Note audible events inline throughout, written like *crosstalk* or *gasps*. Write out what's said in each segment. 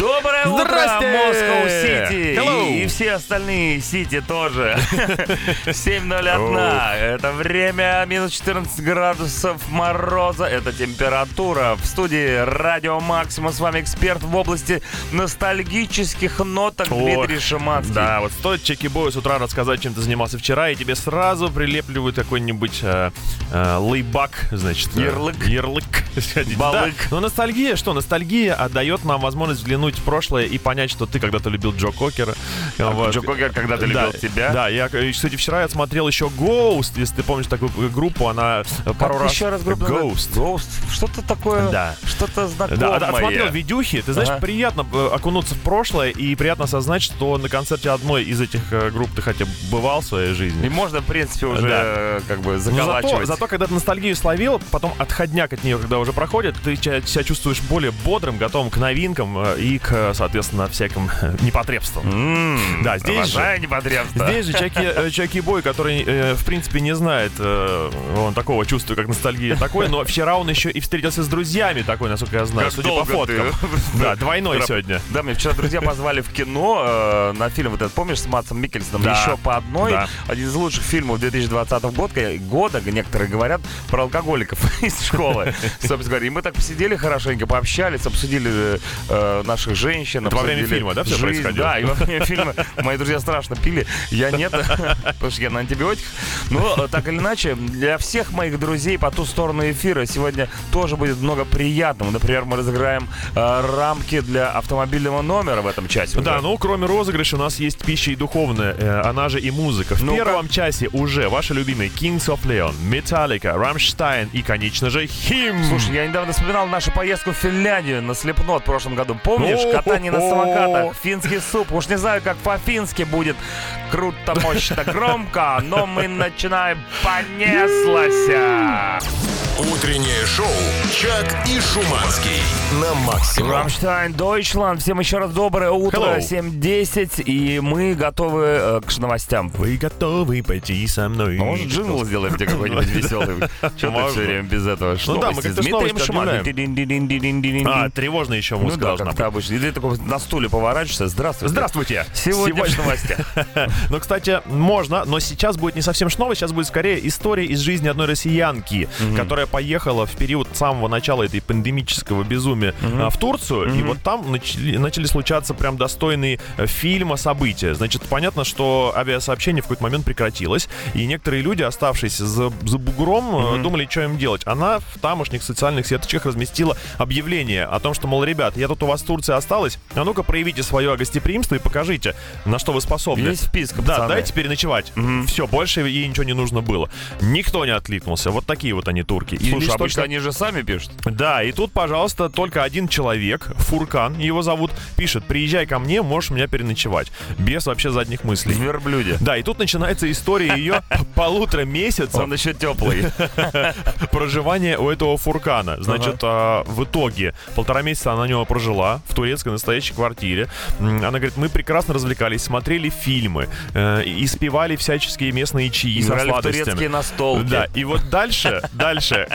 Доброе утро! Москва-Сити! И, и все остальные Сити тоже. *laughs* 7.01. Это время минус 14 градусов мороза. Это температура. В студии Радио Максима. С вами эксперт в области ностальгических ноток Дмитрий Шиманский. Да, вот стоит Чеки Бою с утра рассказать, чем ты занимался вчера, и тебе сразу прилепливают какой-нибудь э, э, лейбак, значит. э, Ярлык. Ярлык. *laughs* Балык. Да. Но ностальгия, что? Ностальгия отдает нам возможность взглянуть в прошлое и понять, что ты когда-то любил Джо Кокера. Вот. Джо Кокер когда-то любил да, тебя. Да, я, э, кстати, вчера я смотрел еще Ghost, если ты помнишь такую группу, она э, пару Как раз... еще раз группа Ghost. Ghost. Что-то такое, Да. что-то знакомое. Да, отсмотрел видюхи. Ты знаешь, Ага. приятно э, окунуться в прошлое и приятно осознать, что на концерте одной из этих групп ты хотя бы бывал в своей И жизни. можно, в принципе, уже Да. как бы заколачивать. зато, зато, когда ты ностальгию словил, потом отходняк от нее, когда уже проходит, ты себя чувствуешь более бодрым, готовым к новинкам и к, соответственно, всяким *laughs* непотребствам. М, Да, здесь же- обожаю непотребство. Здесь же Чаки, э, *laughs* Чаки Бой, который, э, в принципе, не знает э, он такого чувства, как ностальгия такой, но вчера он еще и встретился с друзьями такой, насколько я знаю, Как судя по фоткам. ты- *laughs* Да, двойной Раб- сегодня. Да, мне вчера друзья позвали в кино э, на фильм вот этот, помнишь, с Матсом Микельсоном? Да. Еще по одной. Да. Один из лучших фильмов 2020 года, года, некоторые говорят, про алкоголиков из школы. Собственно говоря, и мы так посидели хорошенько, пообщались, обсудили э, наших женщин. Это во время фильма, да, всё жизнь. происходило? Да, и во время фильма мои друзья страшно пили, я нет, *laughs* потому что я на антибиотиках. Но э, так или иначе, для всех моих друзей по ту сторону эфира сегодня тоже будет много приятного. Например, мы разыграем э, рамки для автомобильного номера в этом часе. уже. Да, ну кроме розыгрыша у нас есть пища и духовная, э, она же и музыка. В Ну-ка. первом часе уже ваши любимые Kings of Leon, Metallica, Rammstein и, конечно же, Him. Слушай, я недавно вспоминал нашу поездку в Финляндию на Слепнот в прошлом году. Помнишь? О-хо-хо. Катание на самокатах, финский суп. Уж не знаю, как по-фински будет круто, мощно, громко, но мы начинаем понеслась. Утреннее шоу «Чак и Шуманский» на максимум. Rammstein, Deutschland. Всем еще раз доброе утро. Hello. 7.10. И мы готовы э, к новостям. Вы готовы пойти со мной? А может, джингл сделаем тебе какой-нибудь *laughs* веселый? Что ты все время без этого? Ну да, мы как-то С Дмитрием Шуманом. А, тревожная еще Ну музыка да, должна быть. И ты такой на стуле поворачиваешься. Здравствуйте. Здравствуйте. Сегодня в новостях. *laughs* Ну, кстати, можно, но сейчас будет не совсем шново, сейчас будет скорее история из жизни одной россиянки, которая поехала в период самого начала этой пандемического безумия а, в Турцию, и вот там начали, начали случаться прям достойные э, фильма события. Значит, понятно, что авиасообщение в какой-то момент прекратилось, и некоторые люди, оставшиеся за, за бугром, э, думали, что им делать. Она в тамошних социальных сеточках разместила объявление о том, что, мол, ребят, я тут у вас в Турции осталась, а ну-ка проявите свое гостеприимство и покажите, на что вы способны. Есть вписка, Да, пацаны. дайте переночевать. Все, больше ей ничего не нужно было. Никто не откликнулся. Вот такие вот они турки. И Слушай, лишь обычно только- они же сами пишут. Да, и тут, пожалуйста, только один человек, Фуркан его зовут, пишет, приезжай ко мне, можешь у меня переночевать. Без вообще задних мыслей. В верблюде. Да, и тут начинается история ее *laughs* полутора месяцев Он еще теплый. *laughs* проживания у этого Фуркана. Значит, а, в итоге полтора месяца она у него прожила в турецкой настоящей квартире. Она говорит, мы прекрасно развлекались, смотрели фильмы, э, и спевали всяческие местные чаи со сладостями. турецкие настолки. Да, и вот дальше, дальше,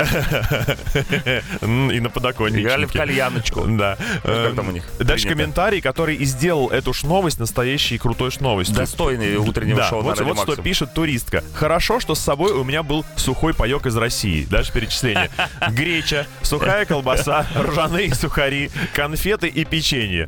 и на подоконничке. Играли в кальяночку. Да. как там у них Дальше комментарий, который и сделал эту ж новость настоящей крутой ж новостью. Достойный утреннего шоу вот, вот что пишет туристка. Хорошо, что с собой у меня был сухой паек из России. Дальше перечисление. Греча, сухая колбаса, ржаные сухари, конфеты и печенье.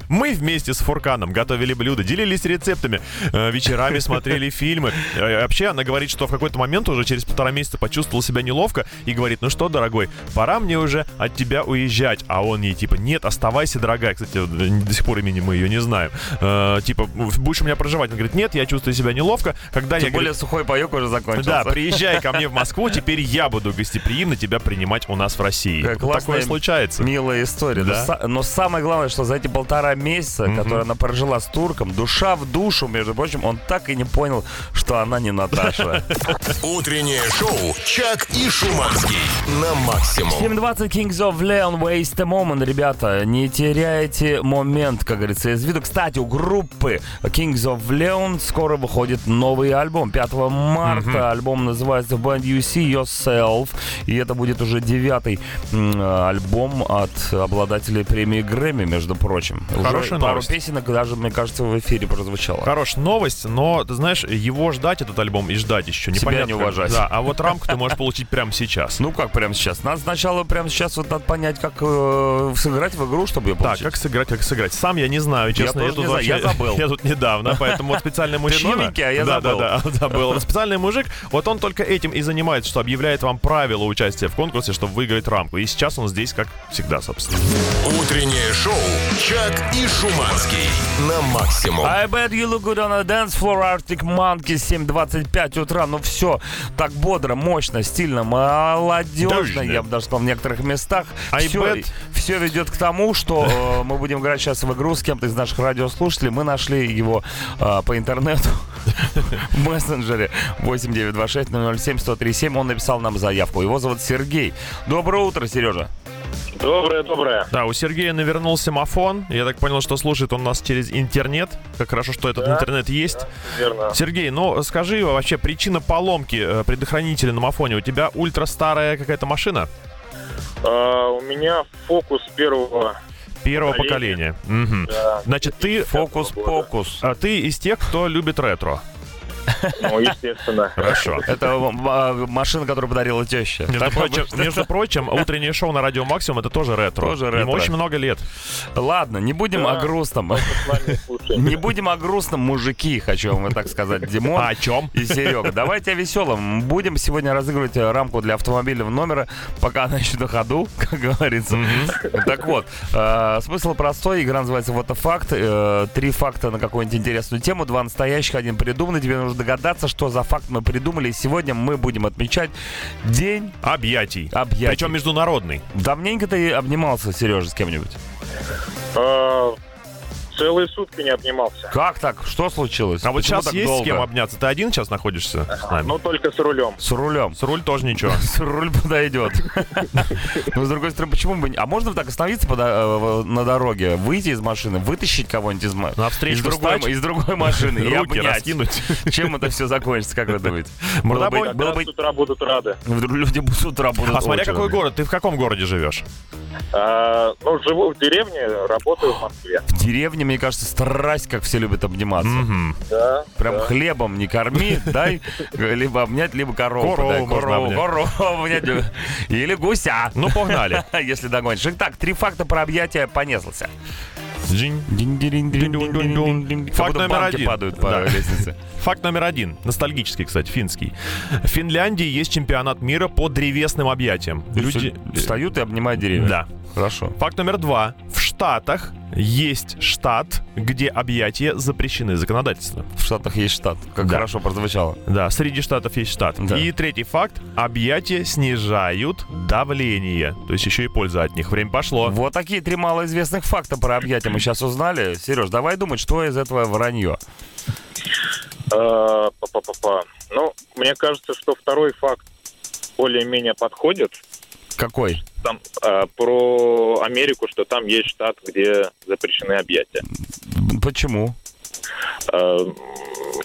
Мы вместе с Фурканом готовили блюда, делились рецептами, э, вечерами смотрели фильмы. Э, Вообще, она говорит, что в какой-то момент уже через полтора месяца почувствовала себя неловко и говорит, ну что, дорогой, пора мне уже от тебя уезжать. А он ей типа, нет, оставайся, дорогая. Кстати, э, до сих пор имени мы ее не знаем. Э, Типа, будешь у меня проживать? Он говорит, нет, я чувствую себя неловко. Когда я, Тем более говорит, сухой паек уже закончился. да, приезжай ко мне в Москву, теперь я буду гостеприимно тебя принимать у нас в России. Как Вот классная, такое случается. Милая история. Да. Но, но самое главное, что за эти полтора месяца, которые она прожила с турком, душа в душу, между прочим, он так и не понял, что она не Наташа. *laughs* Утреннее шоу «Чак и Шуманский». на максимум. 7.20 Kings of Leon Waste a Moment. Ребята, не теряйте момент, как говорится, из виду. Кстати, у группы Kings of Leon скоро выходит новый альбом. 5 марта mm-hmm. альбом называется When You See Yourself. И это будет уже девятый альбом от обладателей премии Грэмми, между прочим. Хорошая уже пару новость. песенок даже, мне кажется, в эфире прозвучало. Хорошая новость, но, ты знаешь, его ждать, этот альбом, и ждать еще. Себя Непонятно, не как. уважать. Да, а вот рамку ты можешь получить прямо сейчас. Ну как прямо сейчас? Надо сначала прямо сейчас вот надо понять, как э, сыграть в игру, чтобы ее Так, получить. как сыграть, как сыграть? Сам я не знаю, честно. тоже тут не знаю, я забыл. *laughs* Я тут недавно, поэтому вот специальный мужчина. а я да, забыл. Да, да, забыл. Специальный мужик, вот он только этим и занимается, что объявляет вам правила участия в конкурсе, чтобы выиграть рамку. И сейчас он здесь, как всегда, собственно. Утреннее шоу «Чак и Шуманский» на максимум. I bet you look good on a dance floor Arctic Monkeys 7.25 утра. Ну все, так бодро, мощно, стильно, молодежно, Дождно. я бы даже сказал, в некоторых местах. I все, bet- все ведет к тому, что э, мы будем играть сейчас в игру с кем-то из наших радиослушателей. Мы нашли его э, по интернету *laughs* в мессенджере 8926-007-1037. Он написал нам заявку. Его зовут Сергей. Доброе утро, Сережа. Доброе, доброе. Да, у Сергея навернулся мафон. Я так понял, что слушает он нас через интернет. Как хорошо, что этот Да. интернет есть. Верно. Сергей, ну скажи вообще, причина поломки э, предохранителя на мафоне. У тебя ультра старая какая-то машина? А, у меня фокус первого. Первого Поколение. поколения. Мгм. Да, Значит, ты, Фокус-покус. а, ты из тех, кто любит ретро. Ну, естественно. Хорошо. Это э, машина, которую подарила теща. Между прочим, обычно. между прочим, утреннее шоу на Радио Максимум это тоже ретро. Тоже Ему ретро. очень много лет. Ладно, не будем Да. о грустном. Не будем о грустном, мужики, хочу вам так сказать, Димон. А о чем? И Серега. Давайте о веселом. Будем сегодня разыгрывать э, рамку для автомобильного номера, пока она еще на ходу, *laughs* как говорится. Так вот, э, смысл простой. Игра называется «Вот факт». Э, Три факта на какую-нибудь интересную тему, два настоящих, один придуманный. Тебе нужно догадаться, что за факт мы придумали. И сегодня мы будем отмечать День Объятий. объятий. Причем международный. Давненько ты обнимался, Сережа, с кем-нибудь? Целые сутки не обнимался. Как так? Что случилось? А вот Почему сейчас так есть долго? с кем обняться? Ты один сейчас находишься с нами? Ну, только с рулем. С рулем. С руль тоже ничего. *laughs* С руль подойдет. *laughs* Но с другой стороны, почему бы... не- А можно так остановиться э, на дороге, выйти из машины, вытащить кого-нибудь из, ма- Навстречу из, другой, машины и обнять? *laughs* Чем это все закончится, как вы думаете? Было бы- с утра будут рады. Люди с утра будут А смотря какой город. Ты в каком городе живешь? А, ну, живу в деревне, работаю в Москве. В деревне, мне кажется, страсть, как все любят обниматься. Мгм. Да. Прям да. хлебом не корми, *laughs* дай либо обнять, либо корову. Корову дай, можно корову, обнять. корову обнять. *laughs* Или гуся. Ну, погнали. *laughs* Если догонишь. Итак, три факта про объятия понеслся. Факт номер банки один. падают по Да. лестнице. Факт номер один. Ностальгический, кстати, финский. В Финляндии есть чемпионат мира по древесным объятиям. Люди... встают и обнимают деревья. Да. Хорошо. Факт номер два. В Штатах есть штат, где объятия запрещены законодательством. В Штатах есть штат. Как Да. хорошо прозвучало. Да, среди штатов есть штат. Да. И третий факт. Объятия снижают давление. То есть еще и польза от них. Время пошло. Вот такие три малоизвестных факта про объятия мы сейчас узнали. Сереж, давай думать, что из этого вранье. Па-па-па-па. Ну, мне кажется, что второй факт более-менее подходит. Какой? Там а, про Америку, что там есть штат, где запрещены объятия. Почему? А,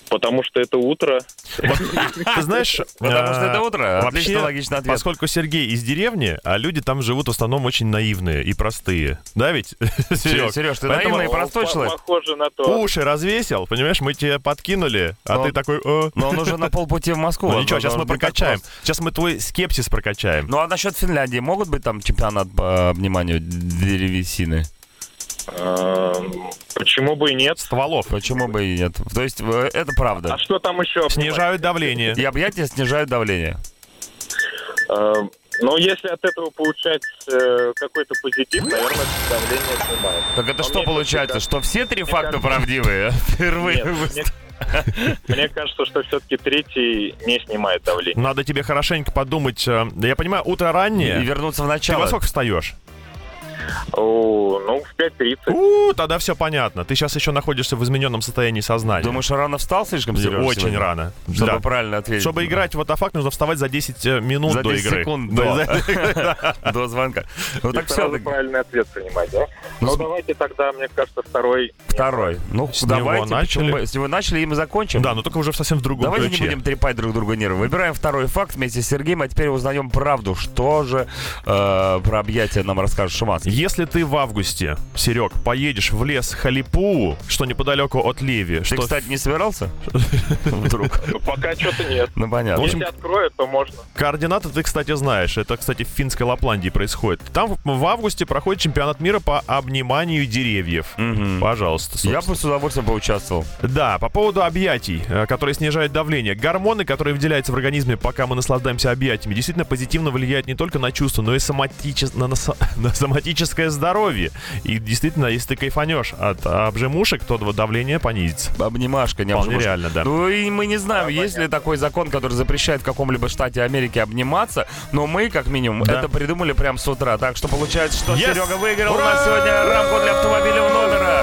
потому что это утро. Ты знаешь... Потому что э, это утро. Вообще, Отлично логичный ответ. Поскольку Сергей из деревни, а люди там живут в основном очень наивные и простые. Да ведь, *laughs* Серег? Сереж, ты Поэтому наивный и простой человек. Похоже на то. Уши развесил, понимаешь, мы тебе подкинули, а ты такой... «Э». Но он уже на полпути в Москву. Ну ничего, сейчас мы прокачаем. Сейчас мы твой скепсис прокачаем. Ну а насчет Финляндии могут быть там чемпионат по обниманию древесины? Почему бы и нет? Стволов. Почему бы и нет? То есть э, это правда. А что там еще? Снижают давление. И объятия снижают давление. А, ну, если от этого получать э, какой-то позитив, наверное, давление снимает. Так это Но что получается? кажется, Что все три мне факта кажется- правдивые? *laughs* Впервые. Нет, вы- мне, *laughs* мне кажется, что все-таки третий не снимает давление. Надо тебе хорошенько подумать. э, да Я понимаю, утро И раннее. вернуться в Ты во начало. сколько встаешь? О, ну, в 5.30. У, тогда все понятно. Ты сейчас еще находишься в измененном состоянии сознания. Думаешь, рано встал слишком, Сережа, Очень сегодня? рано. Чтобы Да. правильно ответить. Чтобы играть в Атафак, нужно вставать за 10 э, минут За до 10 игры. секунд Да, до, *laughs* до звонка. Ну И так все, сразу правильный ответ принимать, да? Ну, Ну, с- давайте тогда, мне кажется, второй. второй. Ну, С него давайте, начали. почему бы- с него начали, и мы закончим. Да, но только уже совсем в другом Давайте ключе. не будем трепать друг другу нервы. Выбираем второй факт вместе с Сергеем, а теперь узнаем правду. Что же э, про объятия нам расскажет Шуманский? Если ты в августе, Серег, поедешь в лес Халипу, что неподалеку от Леви, Ты, что кстати, не собирался? *laughs* Вдруг. Пока что-то нет. Ну, понятно. Если откроют, то можно. Координаты ты, кстати, знаешь. Это, кстати, в финской Лапландии происходит. Там в- августе проходит чемпионат мира по обниманию деревьев. Пожалуйста. Я бы с удовольствием поучаствовал. Да, по поводу объятий, э, которые снижают давление. Гормоны, которые выделяются в организме, пока мы наслаждаемся объятиями, действительно позитивно влияют не только на чувства, но и на, на со- *laughs* на соматическое здоровье. И действительно, если ты кайфанешь от обжимушек, то давление понизится. Обнимашка, не Вполне обжимашка. реально, да. Ну и мы не знаем, есть ли такой закон, который запрещает в каком-либо штате Америки обниматься, но мы, как минимум, Да. это придумали прямо с утра. Так что получается, что Yes! Серега выиграл у Ура! нас сегодня рамку для автомобильного номера.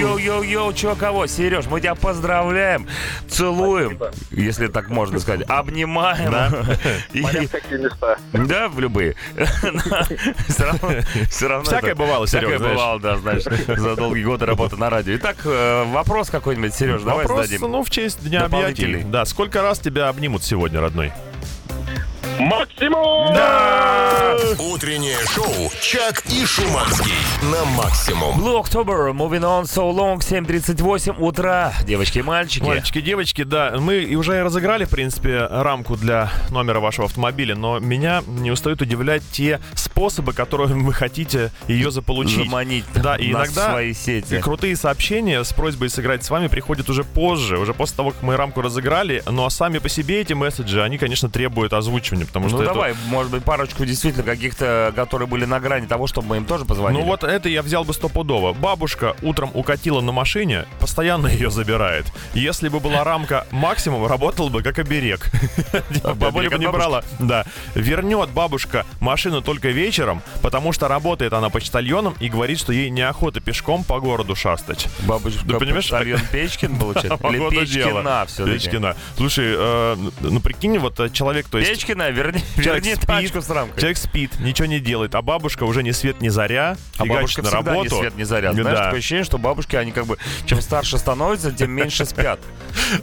Йоу-йоу-йоу, чё кого? Сереж, мы тебя поздравляем, целуем, если так можно сказать, обнимаем. *laughs* И- Смотря в какие места. Да, в любые. *laughs* Все равно, все равно Всякое это- бывало, Серег, Всякое знаешь. бывало, да, знаешь, *laughs* за долгие годы работы на радио. Итак, э, вопрос какой-нибудь, Сереж, давай Вопрос, зададим. ну, в честь Дня объятий. Да, сколько раз тебя обнимут сегодня, родной? Максимум! Утреннее шоу «Чак и Шуманский» на максимум. Blue October, moving on so long, 7.38 утра. Девочки и мальчики. Мальчики, девочки, да, мы и уже и разыграли, в принципе, рамку для номера вашего автомобиля, но меня не устают удивлять те способы, которыми вы хотите ее заполучить. Заманить Да, и нас иногда в свои сети. Крутые сообщения с просьбой сыграть с вами приходят уже позже, уже после того, как мы рамку разыграли. Но сами по себе эти месседжи, они, конечно, требуют озвучивания, потому что Ну это- давай, может быть, парочку действительно каких-то, которые были на грани того, чтобы мы им тоже позвонили. Ну вот это я взял бы стопудово. Бабушка утром укатила на машине, постоянно *laughs* ее забирает. Если бы была рамка максимум, работал бы как оберег. *laughs* Бабуля бы не брала. Да. Вернет бабушка машину только вечером, потому что работает она почтальоном и говорит, что ей неохота пешком по городу шастать. Бабушка, Ты понимаешь? почтальон Печкин, получается? *laughs* Или. Печкина все-таки? Печкина. Слушай, э, ну прикинь, вот э, человек, то есть... Печкина, верни, *laughs* Человек верни спит, тачку с рамкой. Человек спит, ничего не делает, а бабушка уже ни свет ни заря, А бабушка на работу. ни свет, ни заря. Знаешь, Да. такое ощущение, что бабушки, они как бы, чем старше становятся, тем меньше спят. *laughs*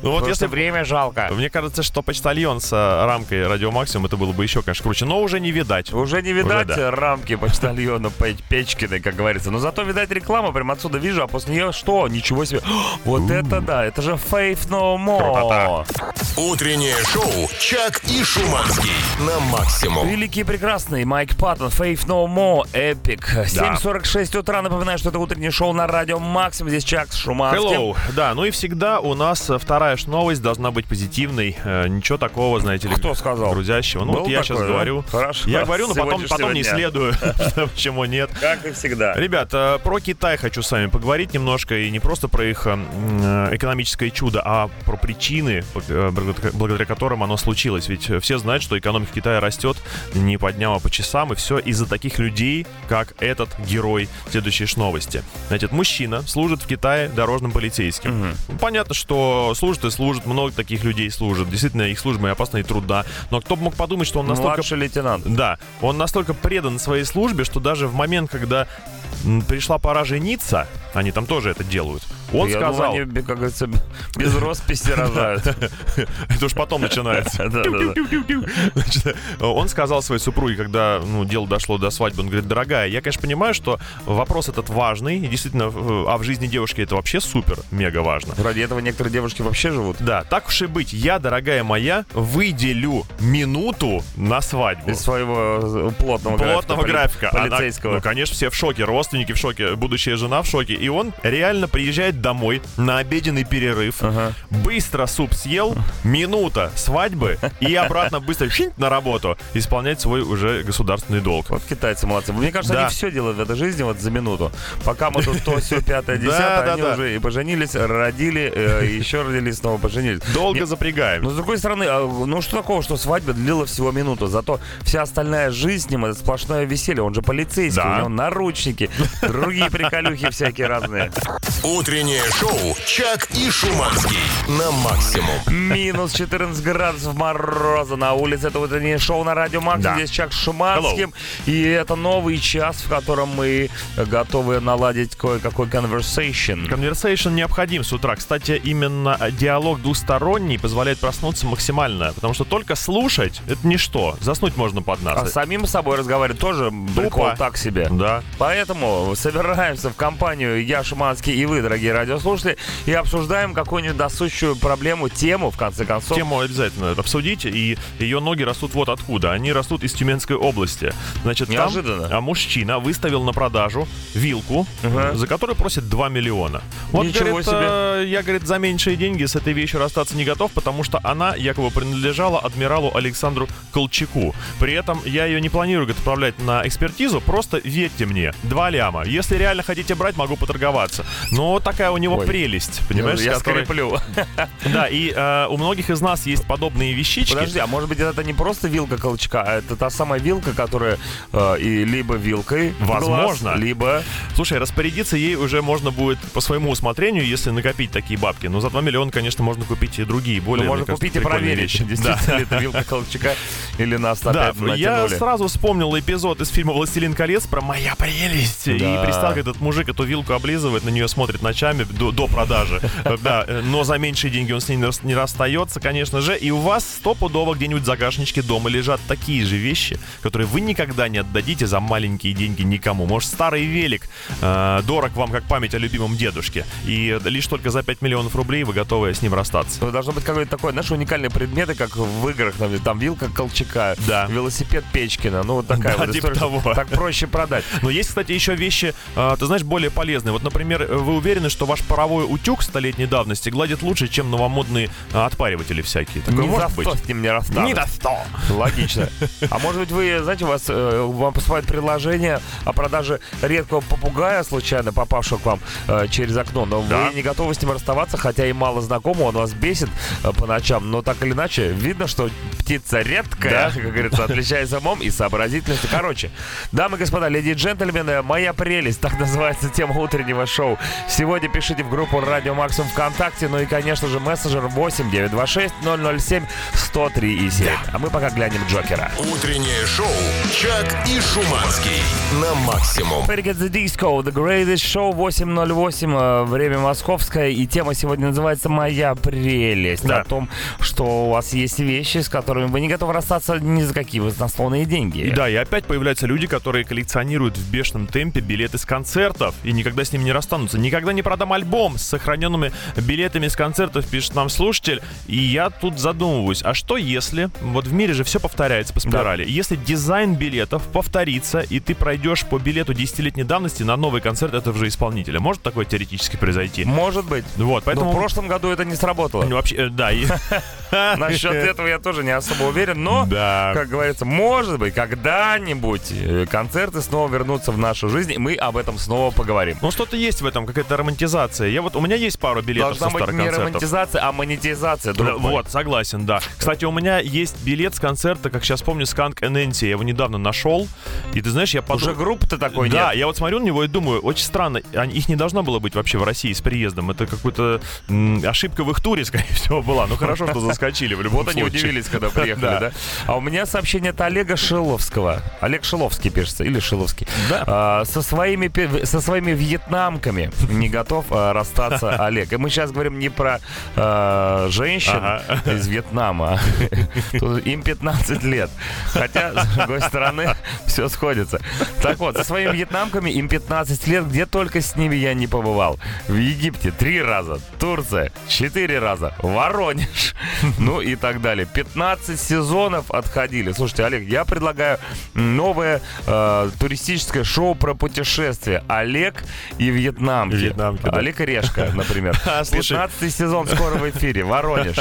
Ну вот если время жалко. Мне кажется, что почтальон с э, рамкой радио максимум это было бы еще, конечно, круче, но уже не видать. Уже не видать рамки почтальона Пе- Печкиной, как говорится. Но зато, видать, реклама прям отсюда вижу, а после нее что? Ничего себе. *gasps* Вот это да, это же Faith No More. Утреннее шоу «Чак и Шуманский» на максимум. Великий и прекрасный Майк Паттон, Faith No More, Epic. 7.46 утра. Напоминаю, что это утреннее шоу на радио Максимум. Здесь Чак с Шуманским. Hello. Да, ну и всегда у нас вторая ж новость должна быть позитивной. Э, ничего такого, знаете ли, Кто сказал? грузящего. Ну Был вот я такой, сейчас да? говорю. Хорошо. Я говорю, но потом, потом не следую. *laughs* Почему нет? Как и всегда. Ребят, э, про Китай хочу с вами поговорить немножко, и не просто про их э, экономическое чудо, а про причины, благодаря- которым оно случилось. Ведь все знают, что экономика Китая растет не по дням, а по часам, и все из-за таких людей, как этот герой следующей новости. Значит, мужчина служит в Китае дорожным полицейским. Ну, Понятно, что служит и служит, много таких людей служит. Действительно, их служба и опасна и трудна. Но кто бы мог подумать, что он настолько Младший лейтенант. да, он настолько предан своей службе, что даже в момент, когда пришла пора жениться, они там тоже это делают, он Я сказал... думаю, они, как говорится, без росписи рожают. *laughs* Это уж потом начинается. Он сказал своей супруге, когда ну, дело дошло до свадьбы, он говорит, дорогая, я, конечно, понимаю, что вопрос этот важный, и действительно, э, а в жизни девушки это вообще супер, мега важно. Ради этого некоторые девушки вообще живут. Да, так уж и быть, я, дорогая моя, выделю минуту на свадьбу. Из своего э, плотного, плотного графика. графика. поли- Она- Полицейского. ну, конечно, все в шоке, родственники в шоке, будущая жена в шоке. И он реально приезжает приходит домой на обеденный перерыв, быстро суп съел, минута свадьбы и обратно быстро на работу исполнять свой уже государственный долг. Вот китайцы молодцы. Мне кажется, Да. они все делают в этой жизни вот за минуту. Пока мы тут то, все, пятое, *laughs* десятое, да, они да. уже и поженились, родили, э, еще родились, снова поженились. Долго запрягаем. Но с другой стороны, а, ну что такого, что свадьба длила всего минуту, зато вся остальная жизнь с ним это сплошное веселье. Он же полицейский, Да. у него наручники, другие приколюхи всякие разные. Утреннее шоу «Чак и Шуманский» на максимум. Минус 14 градусов мороза на улице. Это утреннее шоу на Радио Макс. Да. Здесь Чак с Шуманским. И это новый час, в котором мы готовы наладить кое-какой conversation. Conversation необходим с утра. Кстати, именно диалог двусторонний позволяет проснуться максимально, потому что только слушать — это ничто. Заснуть можно под нас. А самим с собой разговаривать тоже прикол так себе. Да. Поэтому собираемся в компанию я, Шуманский и вы, дорогие радиослушатели, и обсуждаем какую-нибудь досущую проблему, тему, в конце концов. Тему обязательно обсудить, и ее ноги растут вот откуда. Они растут из Тюменской области. Значит, там, Неожиданно. а мужчина выставил на продажу вилку, Ага. за которую просит 2 миллиона. Вот, Ничего говорит, себе. э, я, говорит, за меньшие деньги с этой вещью расстаться не готов, потому что она якобы принадлежала адмиралу Александру Колчаку. При этом я ее не планирую говорит, отправлять на экспертизу, просто верьте мне, 2 ляма. Если реально хотите брать, могу поторговаться. Но такая у него Ой. прелесть, понимаешь? я с которой- скреплю. *laughs* Да, и э, у многих из нас есть подобные вещички. Подожди, а может быть это не просто вилка колчка, а это та самая вилка, которая э, и либо вилкой глаз, Возможно. либо Слушай, распорядиться ей уже можно будет по своему усмотрению, если накопить такие бабки. Но за 2 миллиона, конечно, можно купить и другие, более ну, можно кажется, купить и проверить, вещи. действительно ли это вилка колчака или нас Да, опять я натянули. сразу вспомнил эпизод из фильма «Властелин колец» про «Моя прелесть». И Да. представил, как этот мужик эту вилку облизывает, на нее смотрит ночами до, до продажи. *laughs* Да, э, но за меньшие деньги он с ней не рас- не расстается, конечно же. И у вас стопудово где-нибудь в загашничке дома лежат такие же вещи, которые вы никогда не отдадите за маленькие деньги никому. Может, старый велик э, дорог вам как память о любимом дедушке. И лишь только за 5 миллионов рублей вы готовы с ним расстаться. Ну, Должно быть какой-то такой, знаешь, уникальные предметы, как в играх, там, там вилка Колчака, Да. велосипед Печкина, ну вот такая *laughs* Да, вот типа история. того. Так проще продать. Но есть, кстати, еще вещи, а, ты знаешь, более полезные. Вот, например, вы уверены, что ваш паровой утюг столетней давности гладит лучше, чем новомодные а, отпариватели всякие? Такое Ни может за быть? с ним не расстанусь. Ни за что. Логично. А может быть, вы, знаете, у вас э, вам поступает предложение о продаже редкого попугая, случайно попавшего к вам э, через окно, но Да. вы не готовы с ним расставаться, хотя и мало знакомы, он вас бесит э, по ночам, но так или иначе, видно, что птица редкая, Да. как говорится, отличается умом и сообразительностью. Короче, дамы и господа, леди и джентльмены, моя прелесть, так называется тема утреннего шоу. Сегодня пишите в группу Радио Максимум ВКонтакте, ну и, конечно же, мессенджер 8 926 007 103 и 7. А мы пока глянем Джокера. Утреннее шоу «Чак и Шуманский» на максимум. Forget the Disco, The Greatest Show 808, э, время московское, и тема сегодня называется «Моя прелесть». Да. О том, что у вас есть вещи, с которыми вы не готовы расстаться ни за какие баснословные деньги. И да, и опять появляются люди, которые коллекционируют в бешеном темпе билеты с концертов и никогда с ними не расстанутся. Никогда не продам альбом с сохраненными билетами с концертов, пишет нам слушатель. И я тут задумываюсь, а что если, вот в мире же все повторяется по спирали, если дизайн билетов повторится, и ты пройдешь по билету десятилетней давности на новый концерт этого же исполнителя? Может такое теоретически произойти? Может быть. Вот, Но поэтому... в прошлом году это не сработало. Ну, Вообще, э, да. *laughs* Насчет этого я тоже не особо уверен, но, Да. как говорится, может быть, когда-нибудь э, концерты снова вернутся в нашу жизнь, и мы об этом снова поговорим. Ну, что-то есть в этом, какая-то романтизация. Я вот, у меня есть пару билетов Должна со быть старых не концертов. романтизация, а монетизация, Да, мой. Вот, согласен, да. Кстати, у меня есть билет с концерта, как сейчас помню, Сканк Эненси. Я его недавно нашел. И ты знаешь, я подумал... Уже группы-то такой да, нет. я вот смотрю на него и думаю, очень странно, их не должно было быть вообще в России с приездом. Это какая-то м, ошибка в их туре, *laughs* скорее всего, была. Ну хорошо, что заскочили в любом Вот они удивились, когда приехали, Да. да. А у меня сообщение от Олега Шиловского. Олег Шиловский пишется, или Шиловский. Да. А, со, своими, со своими вьетнамками не готов а, расстаться *laughs* Олег. И мы сейчас говорим не про а, женщин из Вьетнама. *laughs* Им 15 лет. Хотя, с другой стороны, *laughs* все сходится. Так вот, со своими вьетнамками им 15 лет, где только с ними я не побывал. В Египте три раза, Турция четыре раза, Воронеж ну и так далее. 15 сезонов отходили. Слушайте, Олег, я предлагаю новое э, туристическое шоу про путешествия. Олег и Вьетнам. Вьетнамки, да. Олег и Решка, например. *laughs* А, слушай. 15 сезон скоро в эфире. Воронеж.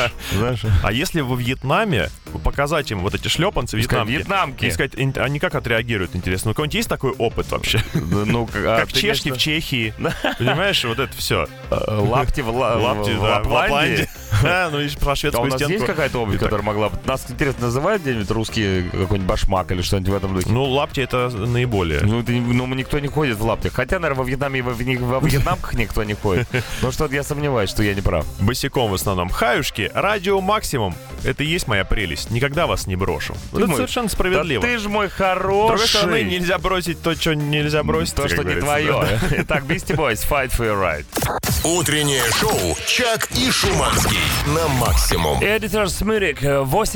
А если во Вьетнаме показать им вот эти шлепанцы вьетнамки, «Вьетнамки». и сказать, они как отреагируют, интересно? У кого-нибудь есть такой опыт вообще? Ну, *laughs* а Как чешки в имеешь Чехии. *laughs* Понимаешь, вот это все. в э, Лапти в в в Лапландии. Да, ну и про А у шведскую нас есть стенку. какая-то обувь, которая могла Нас, интересно, называют где-нибудь русские какой-нибудь башмак или что-нибудь в этом духе? Ну, лапти это наиболее. Ну, ты- ну, никто не ходит в лаптях. Хотя, наверное, во Вьетнаме и во, во Вьетнамках никто не ходит. Но что-то я сомневаюсь, что я не прав. Босиком в основном. Хаюшки, радио максимум. Это и есть моя прелесть. Никогда вас не брошу. Вот это мой- совершенно Да справедливо. ты ж мой С другой стороны, хороший. нельзя бросить то, что нельзя бросить. То, что не твое. да. *laughs* Итак, Beastie Boys, Fight for your right. Утреннее шоу «Чак и Шуманский» на максимум. Эдитор Смырик,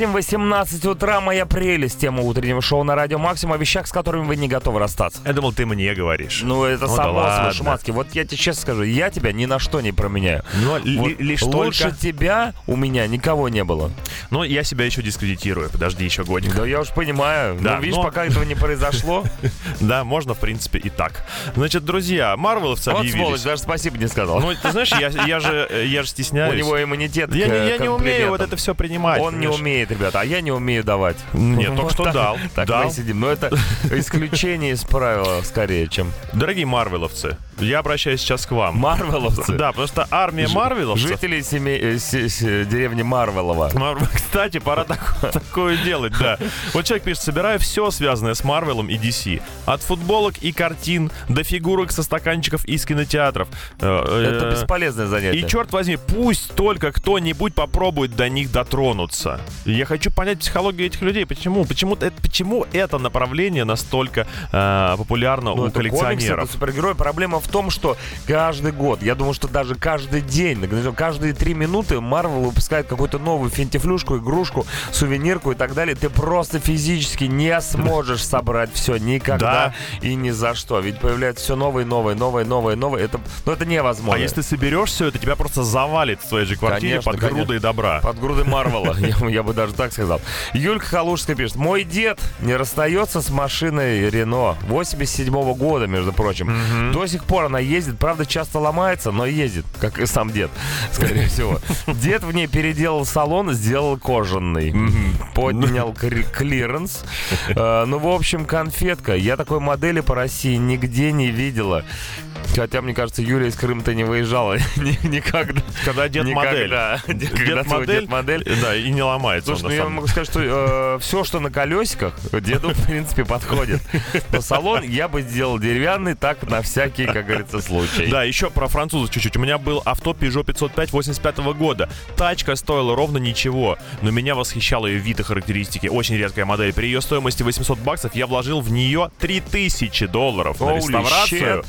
8.18 утра, моя прелесть. Тема утреннего шоу на Радио Максимум о вещах, с которыми вы не готовы расстаться. Я думал, ты мне говоришь. Ну, это Ну да само собой, ладно. Шуманский. Вот я тебе честно скажу, я тебя ни на что не променяю. Но ли- Вот лишь лучше только... тебя у меня никого не было. Но я себя еще дискредитирую. Подожди еще годик. Да я уж понимаю. Да, но видишь, но- пока этого не произошло. *laughs* Да, можно, в принципе, и так. Значит, друзья, Марвеловцы Вот объявились. сволочь, даже спасибо не сказал. Ну, ты знаешь, я, же, э, я же *laughs* У стесняюсь. него иммунитет я, не, я не умею вот это все принимать. Он не понимаешь? Умеет, ребята, а я не умею давать. Нет, *laughs* только Вот что так- дал. Так дал. мы сидим. Но это исключение из правила, скорее, чем Дорогие марвеловцы, я обращаюсь сейчас к вам. марвеловцы. Да, потому что армия марвеловцев... Жители семей, э, деревни Марвелова. Мар- *laughs* Кстати, пора так- *laughs* такое делать, да. Вот человек пишет, собираю все связанное с Марвелом и DC. От футболок и картин до фигурок со стаканчиков из кинотеатров. Э, Это э, бесполезное занятие. И черт возьми, пусть только кто-нибудь попробует до них дотронуться. Я хочу понять психологию этих людей. Почему? Почему, это- почему это направление настолько э, популярно Ну, у это комиксы, коллекционеров? это супергерой. Проблема в том, что каждый год, я думаю, что даже каждый день, каждые три минуты Марвел выпускает какую-то новую финтифлюшку, игрушку, сувенирку и так далее. Ты просто физически не сможешь собрать все никогда и ни за что. Ведь появляется все новое, новое, новое, новое, новое. Это, ну, это невозможно. А если ты соберешь все это, тебя просто завалит в твоей же квартире Конечно, под конечно. грудой добра. Под грудой Марвела, *laughs* я, я бы даже так сказал. Юлька Халужская пишет, мой дед не расстается с машиной Рено 87 года, между прочим. До сих пор она ездит, правда, часто ломается, но ездит, как и сам дед, скорее всего. Дед в ней переделал салон, сделал кожаный. Поднял клиренс. Э, Ну, в общем, конфетка. Я такой модели по России нигде не видела. Хотя, мне кажется, Юля из Крыма-то не выезжала *laughs* ни- никогда. Когда дед модель. Дед *laughs* модель, модель. Да, и не ломается Слушай, ну я могу сказать, что все, что на колесиках, деду, в принципе, подходит. Но салон я бы сделал деревянный, так на всякий, как говорится, случай. Да, еще про французов чуть-чуть. У меня был авто Peugeot 505 85 года. Тачка стоила ровно ничего, но меня восхищало ее вид и характеристики. Очень редкая модель. При ее стоимости 800 баксов я вложил в нее 3000 долларов на реставрацию. shit.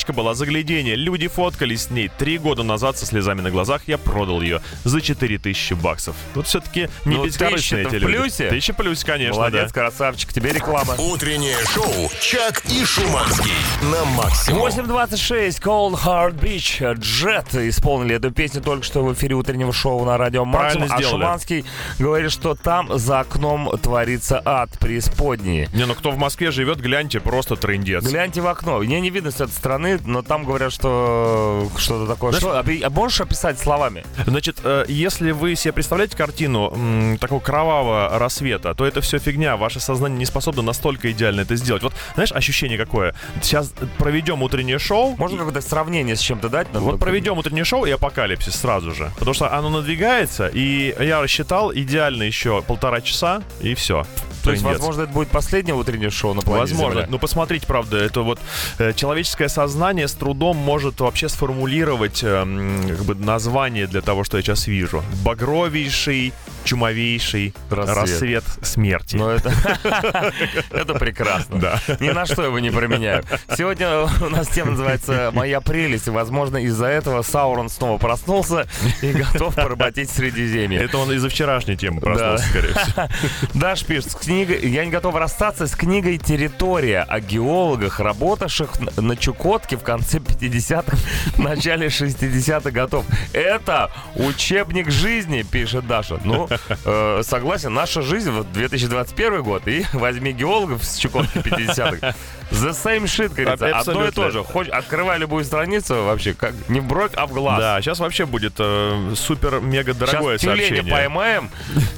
Тачка была заглядение. Люди фоткались с ней. Три года назад со слезами на глазах я продал ее за 4000 баксов. Вот все-таки не Ну, бескорыстные эти люди. плюсе. Тысяча плюс, конечно, Молодец, да. красавчик, тебе реклама. Утреннее шоу «Чак и Шуманский» на максимум. 8.26, Cold Hard Beach, Джет исполнили эту песню только что в эфире утреннего шоу на радио Максимум. Правильно А сделали. Шуманский говорит, что там за окном творится ад, преисподней. Не, ну кто в Москве живет, гляньте, просто трендец. Гляньте в окно. Мне не видно с этой стороны, но там говорят, что что-то такое. Знаешь- Что? Обе- а можешь описать словами? Значит, э, если вы себе представляете картину м, такого кровавого рассвета, то это все фигня. Ваше сознание не способно настолько идеально это сделать. Вот, знаешь, ощущение какое? Сейчас проведем утреннее шоу. Можно какое-то сравнение с чем-то дать? нам? Вот проведем утреннее шоу и апокалипсис сразу же. Потому что оно надвигается, и я рассчитал идеально еще полтора часа, и все. То есть, возможно, это будет последнее утреннее шоу на планете Возможно. Земля? Ну, посмотрите, правда, это вот э, человеческое сознание с трудом может вообще сформулировать эм, как бы название для того, что я сейчас вижу. Багровейший чумовейший Рассвет. рассвет, смерти. Ну, это, *laughs* это прекрасно. Да. Ни на что его не променяю. Сегодня у нас тема называется «Моя прелесть». И, возможно, из-за этого Саурон снова проснулся и готов поработить Средиземье. Это он из-за вчерашней темы проснулся, Да. скорее всего. *laughs* Даш пишет, с книгой, я не готов расстаться с книгой «Территория» о геологах, работавших на Чукотке в конце 50-х, начале 60-х годов. Это учебник жизни, пишет Даша. Ну, э, согласен, наша жизнь, вот 2021 год, и *laughs* возьми геологов с Чукотки 50-х. The same shit, говорится. Absolutely. Одно и то же. Хоть открывай любую страницу вообще, как не в бровь, а в глаз. Да, сейчас вообще будет э, супер-мега дорогое сейчас сообщение. Сейчас поймаем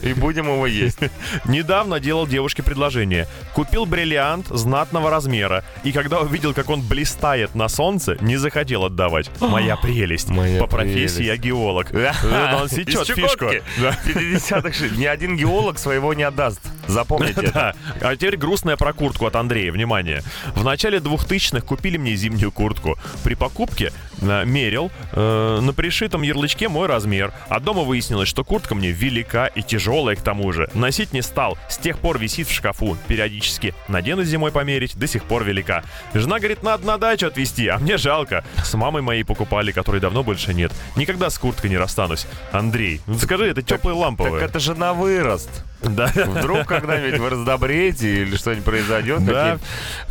и будем его есть. *laughs* Недавно делал девушке предложение. Купил бриллиант знатного размера. И когда увидел, как он блистает на солнце, не захотел отдавать. *gasps* Моя прелесть. Моя По профессии прелесть. я геолог. *laughs* Э, он сечет фишку десятых шире. Ни один геолог своего не отдаст. Запомните это. *laughs* Да. А теперь грустная про куртку от Андрея. Внимание. В начале 2000-х купили мне зимнюю куртку. При покупке э, мерил э, на пришитом ярлычке мой размер. А дома выяснилось, что куртка мне велика и тяжелая к тому же. Носить не стал. С тех пор висит в шкафу. Периодически надену зимой померить. До сих пор велика. Жена говорит, надо на дачу отвезти, а мне жалко. С мамой моей покупали, которой давно больше нет. Никогда с курткой не расстанусь. Андрей, ну скажи, это теплая лампа так это же на вырост. Да. Вдруг когда-нибудь вы раздобреете или что-нибудь произойдет, Да.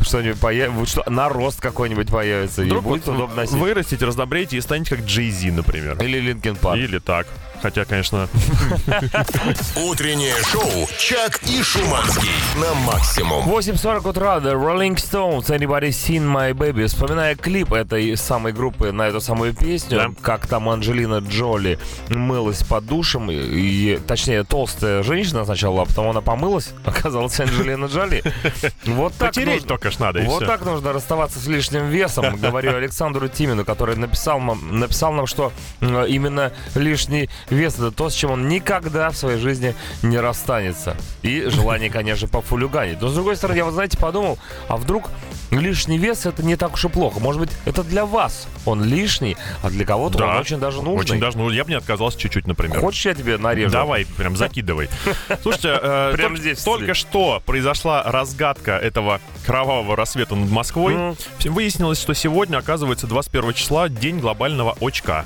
что-нибудь появится, что, нарост какой-нибудь появится, и Вдруг будет вот удобно носить. вырастите, раздобрете и станете как Джей Зи, например. Или Линкен Парк. Или так. Хотя, конечно, *laughs* Утреннее шоу «Чак и Шуманский» на максимум. 8.40 утра, The Rolling Stones, Anybody Seen My Baby. Вспоминая клип этой самой группы на эту самую песню, Да. как там Анджелина Джоли мылась под душем, и, и- точнее, толстая женщина сначала, а потом она помылась, *laughs* оказалась Анджелина Джоли. *laughs* Вот так потереть нужно- только ж надо, и Вот так нужно расставаться с лишним весом, говорю Александру Тимину, который написал нам, написал нам, что именно лишний вес это то, с чем он никогда в своей жизни не расстанется. И желание, конечно, пофулюганить. Но с другой стороны, я вот знаете, подумал, а вдруг лишний вес это не так уж и плохо. Может быть, это для вас он лишний, а для кого-то он очень даже нужный. Очень даже, ну, я бы не отказался чуть-чуть, например. Хочешь, я тебе нарежу? Давай, прям закидывай. *laughs* Слушайте, э, только- здесь, только что произошла разгадка этого кровавого рассвета над Москвой. Ну. Выяснилось, что сегодня, оказывается, 21 числа, день глобального очка.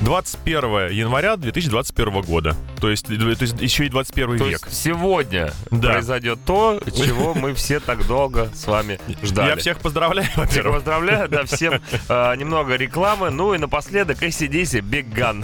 21 января 2021 года. То есть, э, то есть еще и 21 То век. есть сегодня Да. произойдет то, чего мы все так долго с вами *laughs* ждали. Всех поздравляю, Всех во-первых. поздравляю, да, всем э, немного рекламы. Ну и напоследок ACDC Big Gun.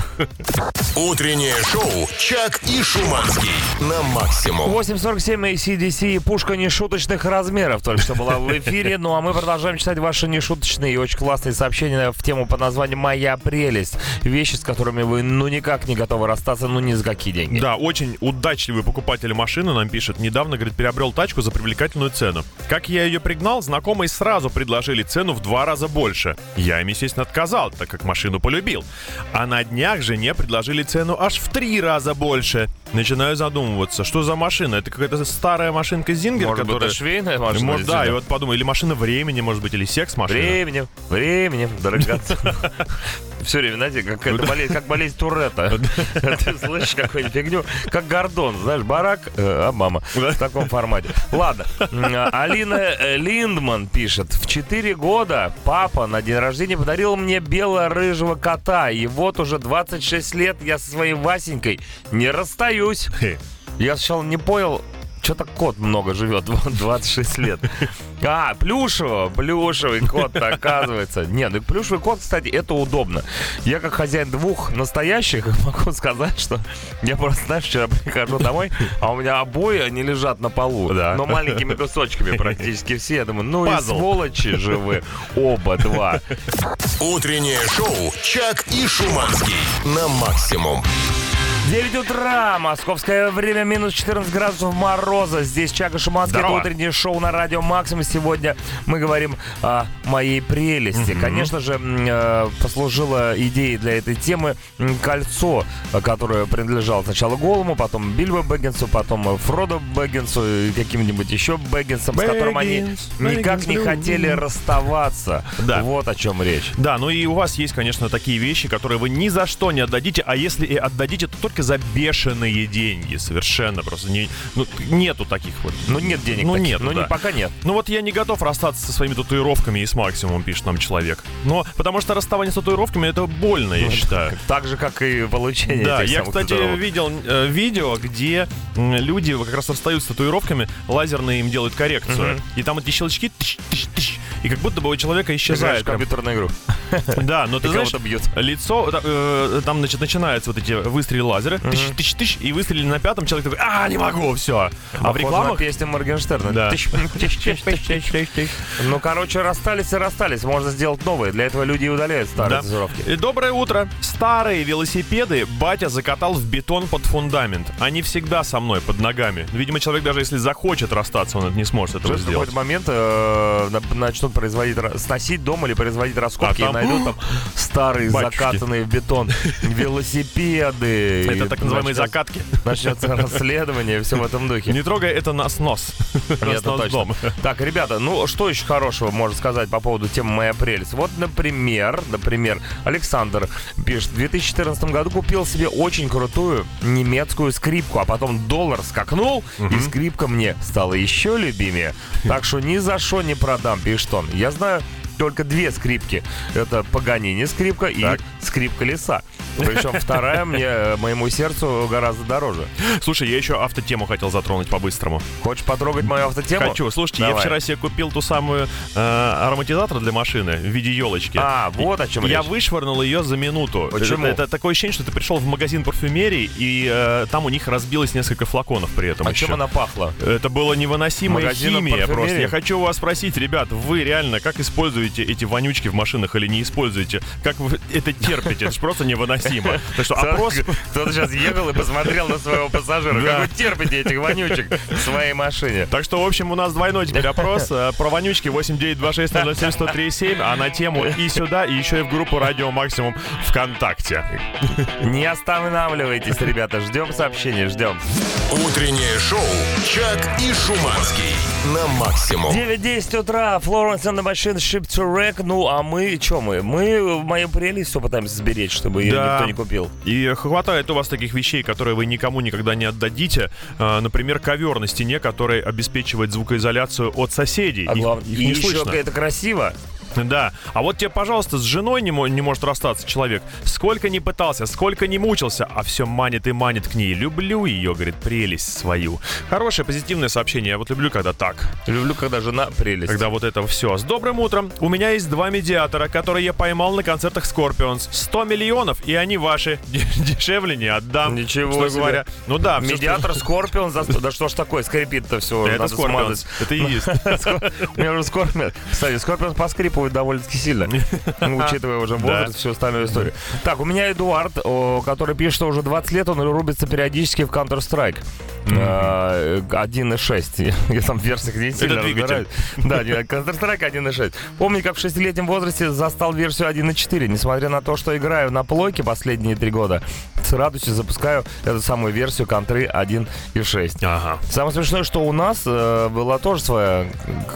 Утреннее шоу «Чак и Шуманский» на максимум. 8.47 ACDC пушка нешуточных размеров только что была в эфире. Ну а мы продолжаем читать ваши нешуточные и очень классные сообщения в тему под названием «Моя прелесть». Вещи, с которыми вы ну никак не готовы расстаться, ну ни за какие деньги. Да, очень удачливый покупатель машины нам пишет. Недавно, говорит, приобрел тачку за привлекательную цену. Как я ее пригнал, сразу предложили цену в два раза больше. Я им, естественно, отказал, так как машину полюбил. А на днях жене предложили цену аж в три раза больше. Начинаю задумываться, что за машина? Это какая-то старая машинка Зингер, Может быть, которая... это швейная машина? Может, да, и вот подумай, или машина времени, может быть, или секс-машина. Временем, временем, драгоцен. *laughs* Все время, знаете, как, это болезнь, как болезнь Туретта. *laughs* Ты слышишь какую-нибудь фигню, как Гордон, знаешь, барак, э, а мама. В таком формате. Ладно. А, Алина э, Линдман пишет. В 4 года папа на день рождения подарил мне бело-рыжего кота. И вот уже 26 лет я со своей Васенькой не расстаюсь. Я сначала не понял, что так кот много живет, *laughs* вот 26 лет. А, плюшевого, плюшевый кот оказывается. Не, ну плюшевый кот, кстати, это удобно. Я как хозяин двух настоящих *laughs* могу сказать, что я просто, знаешь, вчера прихожу домой, а у меня обои, они лежат на полу. Да. Но маленькими кусочками практически все. Я думаю, ну и Пазл. сволочи же вы, оба два. Утреннее шоу «Чак и Шуманский» на максимум. 9 утра, московское время, минус 14 градусов мороза. Здесь Чака Шуманский, это утреннее шоу на радио Максимум. Сегодня мы говорим о моей прелести. Конечно же, э, послужило идеей для этой темы кольцо, которое принадлежало сначала Голому, потом Бильбо Бэггинсу, потом Фродо Бэггинсу и каким-нибудь еще Бэггинсом, с которым они Бэггинс, никак не Бэггинс, хотели расставаться. Да. Вот о чем речь. Да, ну и у вас есть, конечно, такие вещи, которые вы ни за что не отдадите, а если и отдадите, то четко за бешеные деньги. Совершенно просто. Не, ну, нету таких вот. Ну нет денег Ну, таких. нету, Ну не, да. пока нет. Ну вот я не готов расстаться со своими татуировками и с максимумом, пишет нам человек. Но потому что расставание с татуировками это больно, я считаю. Так же, как и получение Да, я, кстати, татуировок. видел э, видео, где люди как раз расстаются с татуировками, лазерные им делают коррекцию. И там эти щелчки, тыщ, тыщ, тыщ, и как будто бы у человека играешь исчезает. в компьютерную игру. *laughs* Да, но ты знаешь, бьют. лицо, да, э, там, значит, начинаются вот эти выстрелы лазера, тыщ, и выстрелили на пятом, человек такой, а, не могу, все. А в рекламах... песню Моргенштерна. Да. Ну, короче, расстались и расстались. Можно сделать новые. Для этого люди и удаляют старые Да. татуировки. И Доброе утро. Старые велосипеды батя закатал в бетон под фундамент. Они всегда со мной под ногами. Видимо, человек даже если захочет расстаться, он это не сможет этого Что в сделать. какой-то момент э, на- начнут производить, сносить дом или производить раскопки А и там- найдут там старые Батюшки. закатанные в бетон *laughs* велосипеды. Это И так называемые начнется- закатки. Начнется *laughs* расследование, все в этом духе. Не трогай, это нас-нос. Нет, это Нас-нос точно. дом. *laughs* Так, ребята, ну что еще хорошего можно сказать по поводу темы «Моя прелесть»? Вот, например, например, Александр пишет, в 2014 году купил себе очень крутую немецкую скрипку, а потом доллар скакнул, и скрипка мне стала еще любимее. Так что ни за что не продам, пишет он. Я знаю только две скрипки. Это Паганини скрипка и Так. скрипка леса. Причем вторая мне, э, моему сердцу гораздо дороже. Слушай, я еще автотему хотел затронуть по-быстрому. Хочешь потрогать мою автотему? Хочу. Слушайте, я Давай. вчера себе купил ту самую э, ароматизатор для машины в виде елочки. А, вот о чем Я речь. вышвырнул ее за минуту. Почему? Это, это такое ощущение, что ты пришел в магазин парфюмерии, и э, там у них разбилось несколько флаконов при этом А еще. чем она пахла? Это была невыносимая Магазином химия парфюмерии? просто. Я хочу вас спросить, ребят, вы реально как используете эти вонючки в машинах или не используете? Как вы это терпите? Это же просто невыносимо. Так что опрос... *laughs* Кто-то сейчас ехал и посмотрел на своего пассажира. Как вы терпите этих вонючек в своей машине? Так что, в общем, у нас двойной теперь опрос *laughs* э, про вонючки 8926-007-1037, а на тему и сюда, и еще и в группу Радио Максимум ВКонтакте. Не останавливайтесь, ребята. Ждем сообщений, ждем. Утреннее шоу «Чак и Шуманский» на максимум. 9.10 утра, Florence and the Machine, Wreck. Ну, а мы, что мы? Мы мою прелесть все пытаемся сберечь, чтобы ее Да. никто не купил. И хватает у вас таких вещей, которые вы никому никогда не отдадите. А, Например, ковер на стене, который обеспечивает звукоизоляцию от соседей. А Их- главное, их и не еще слышно. это красиво. Да. А вот тебе, пожалуйста, с женой не, не может расстаться человек. Сколько не пытался, сколько не мучился, а все манит и манит к ней. Люблю ее, говорит, прелесть свою. Хорошее, позитивное сообщение. Я вот люблю, когда так. Люблю, когда жена прелесть. Когда вот это все. С добрым утром. У меня есть два медиатора, которые я поймал на концертах Scorpions. 100 миллионов, и они ваши. *laughs* Дешевле не отдам. Ничего что себе. говоря. Ну да, что- Медиатор, за... да что ж такое, скрипит-то все. Это Scorpions. Это и есть. *laughs* У меня уже Скорпион. Кстати, Скорпион поскрипывает довольно-таки сильно. *laughs* Ну, Учитывая уже возраст, всю остальную историю. Так, у меня Эдуард, который пишет, что уже 20 лет он рубится периодически в Counter-Strike. Э, 1.6. *laughs* Я там в версиях не сильно разбираюсь. Да, Counter-Strike 1.6. Помню, как в шестилетнем возрасте застал версию 1.4. Несмотря на то, что играю на плойке последние три года, с радостью запускаю эту самую версию контры 1.6. Ага. Самое смешное, что у нас э, была тоже своя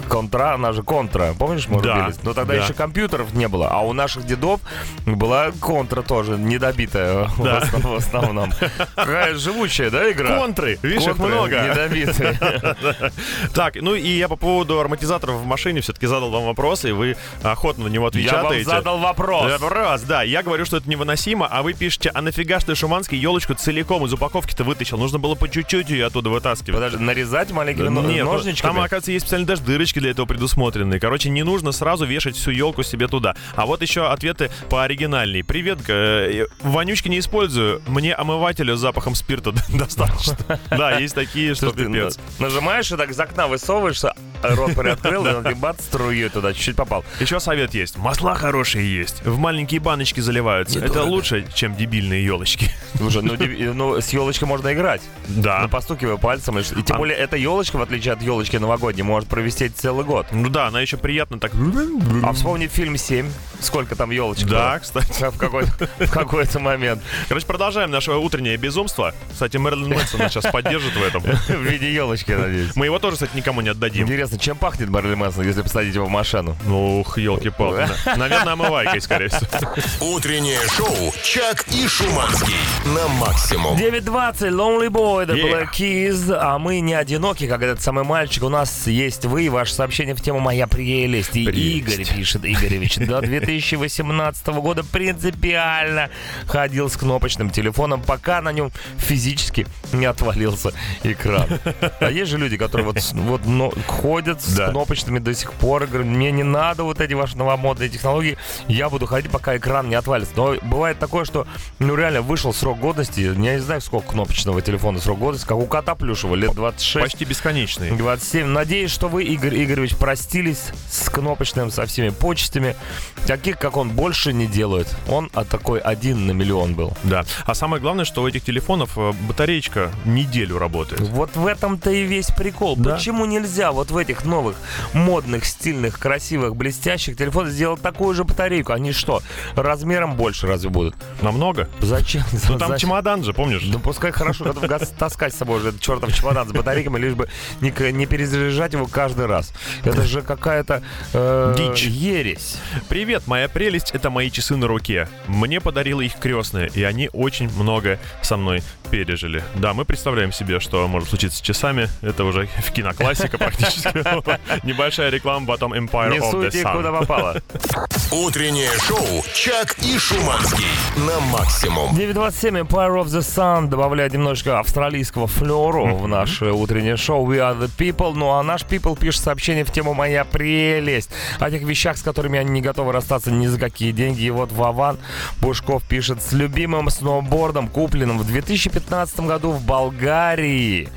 контра, она же контра. Помнишь, мы Да, рубились? Но тогда да. еще компьютеров не было. А у наших дедов была контра тоже, недобитая в Да. основ- в основном. Какая живучая, да, игра? Контры. Видишь, их Контры много. Недобитые. *laughs* Так, ну и я по поводу ароматизаторов в машине все-таки задал вам вопрос, и вы охотно на него Я вам отвечаете. задал вопрос. Вопрос, да. Я говорю, что это невыносимо, а вы пишете, а нафига ты Шуманский елочку целиком из упаковки-то вытащил? Нужно было по чуть-чуть ее оттуда вытаскивать. Подожди, нарезать маленькими Нет, ножничками? там, оказывается, есть специальные даже дырочки для этого предусмотренные. Короче, не нужно сразу вешать всю елку себе туда. А вот еще ответы по оригинальней. Привет, э, вонючки не использую. Мне омывателя с запахом спирта *laughs* достаточно. Да, есть такие, что ты пипец. на- нажимаешь и так из окна высовываешься, рот приоткрыл, и ты бац, струей туда чуть-чуть попал. Еще совет есть. Масла хорошие есть. В маленькие баночки заливаются. Это лучше, чем дебильные елочки. Слушай, ну, ди- ну, с елочкой можно играть. Да. Ну, постукивая пальцем. И, ш- и тем А- более, эта елочка, в отличие от елочки новогодней, может провести целый год. Ну да, она еще приятно так. А вспомни фильм 7. Сколько там елочек Да, кстати. было в какой-то, в какой-то момент. Короче, продолжаем наше утреннее безумство. Кстати, Мэрилин Мэнсон нас сейчас поддержит в этом. *laughs* В виде елочки, надеюсь. Мы его тоже, кстати, никому не отдадим. Интересно, интересно, чем пахнет Марли Мэнсон, если посадить его в машину? Ух, елки-палки. Наверное, омывайкой, скорее всего. Утреннее шоу «Чак и Шуманский» на максимум. 9.20, Lonely Boy, The Yeah. Black Keys. А мы не одиноки, как этот самый мальчик. У нас есть вы, ваше сообщение в тему «Моя прелесть». И Прелесть. Игорь пишет, Игоревич, до 2018 года принципиально ходил с кнопочным телефоном, пока на нем физически не отвалился экран. А есть же люди, которые вот, вот но, ходят с Да. кнопочными до сих пор и говорят, мне не надо вот эти ваши новомодные технологии, я буду ходить, пока экран не отвалится. Но бывает такое, что, ну реально, вышел срок годности, я не знаю, сколько кнопочного телефона срок годности, как у кота плюшева, лет 26. Почти бесконечный. 27. Надеюсь, что вы, Игорь Игоревич, простились с кнопочным, со всеми почестями. Таких, как он, больше не делают. Он а такой один на миллион был. Да. А самое главное, что у этих телефонов э, батареечка неделю работает. Вот в этом-то и весь прикол. Да. Почему нельзя вот в этих новых, модных, стильных, красивых, блестящих телефонах сделать такую же батарейку? Они что, размером больше разве будут? Намного. Зачем? Ну там Зачем? чемодан же, помнишь? Да пускай хорошо газ- таскать с собой уже этот чертов чемодан с батарейками, лишь бы не, не перезаряжать его каждый раз. Это же какая-то э, Дичь. ересь. Привет, моя прелесть — это мои часы на руке. Мне подарила их крестная, и они очень много со мной пережили. Да, мы представляем себе, что может случиться с часами. Это уже в киноклассика *laughs* практически. *laughs* Небольшая реклама, потом Empire Не of the их куда Sun. попало. Утреннее шоу «Чак и Шуманский» на максимум. 927 Empire of the Sun добавляет немножко австралийского флеру в наше утреннее шоу We are the people. Ну а наш people пишет сообщение в тему «Моя прелесть». О тех вещах, с которыми они не готовы расстаться ни за какие деньги. И вот Вован Бушков пишет с любимым сноубордом, купленным в 2015 году в Болгарии.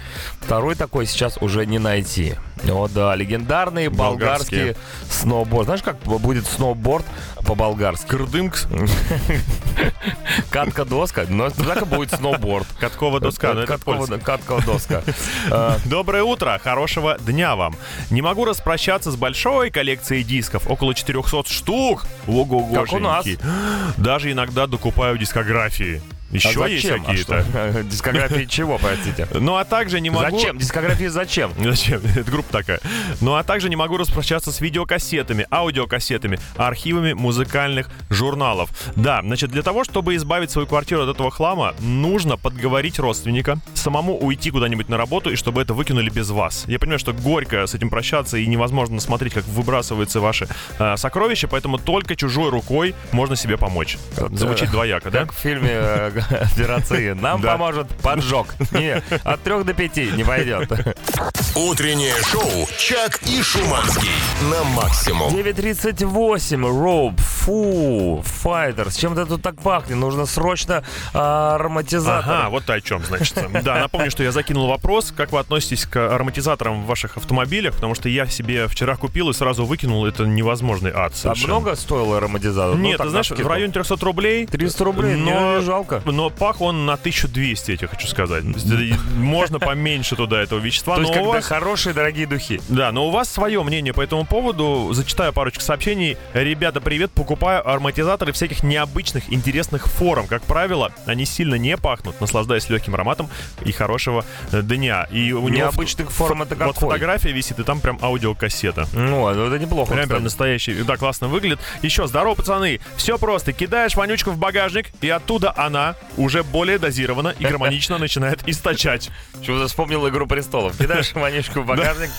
Второй такой сейчас уже не найти. О да, легендарный болгарский Болгарские. сноуборд. Знаешь, как будет сноуборд по-болгарски? Кырдымкс, *laughs* Катка-доска, но так и будет сноуборд. каткова доска, но это Каткова- доска. А, *laughs* Доброе утро, хорошего дня вам. Не могу распрощаться с большой коллекцией дисков, около 400 штук. Ого-го, Как у нас. *gasps* Даже иногда докупаю дискографии. Еще а есть? А какие-то. что? *laughs* Дискографии чего, простите? Ну а также не могу... Зачем? Дискографии зачем? *laughs* Зачем? Это группа такая. Ну а также не могу распрощаться с видеокассетами, аудиокассетами, архивами музыкальных журналов. Да, значит, для того, чтобы избавить свою квартиру от этого хлама, нужно подговорить родственника, самому уйти куда-нибудь на работу, и чтобы это выкинули без вас. Я понимаю, что горько с этим прощаться, и невозможно смотреть, как выбрасываются ваши э, сокровища, поэтому только чужой рукой можно себе помочь. Звучит двояко, да? Как в фильме э, *laughs* «Операции». Нам Да. поможет поджог. Не, от трех до пяти не пойдет. Утреннее шоу «Чак и Шуманский» на максимум. 9.38, Rope, фу, Файтер. С чем это тут так пахнет? Нужно срочно а, ароматизатор. Ага, вот ты о чем, значит. Да, напомню, что я закинул вопрос, как вы относитесь к ароматизаторам в ваших автомобилях, потому что я себе вчера купил и сразу выкинул, это невозможный ад А совершенно. много стоил ароматизатор? Ну, Нет, так, ты знаешь, на в районе 300 рублей. 300 рублей, но, не жалко. Но пах он на 1200, я тебе хочу сказать. Э, Можно поменьше туда этого вещества, То есть, когда вас... хорошие, дорогие духи. Да, но у вас свое мнение по этому поводу. Зачитаю парочку сообщений. Ребята, привет, покупаю ароматизаторы всяких необычных, интересных форм. Как правило, они сильно не пахнут, наслаждаясь легким ароматом и хорошего э, дня. И у него Необычных форм это вот какой? фотография висит, и там прям аудиокассета. Ну, это неплохо, Прям, прям настоящий. Да, классно выглядит. Еще, здорово, пацаны. Все просто. Кидаешь вонючку в багажник, и оттуда она уже более дозирована и гармонично *laughs* начинает источать. Чего-то вспомнил «Игру престолов». Кидаешь манечку в багажник,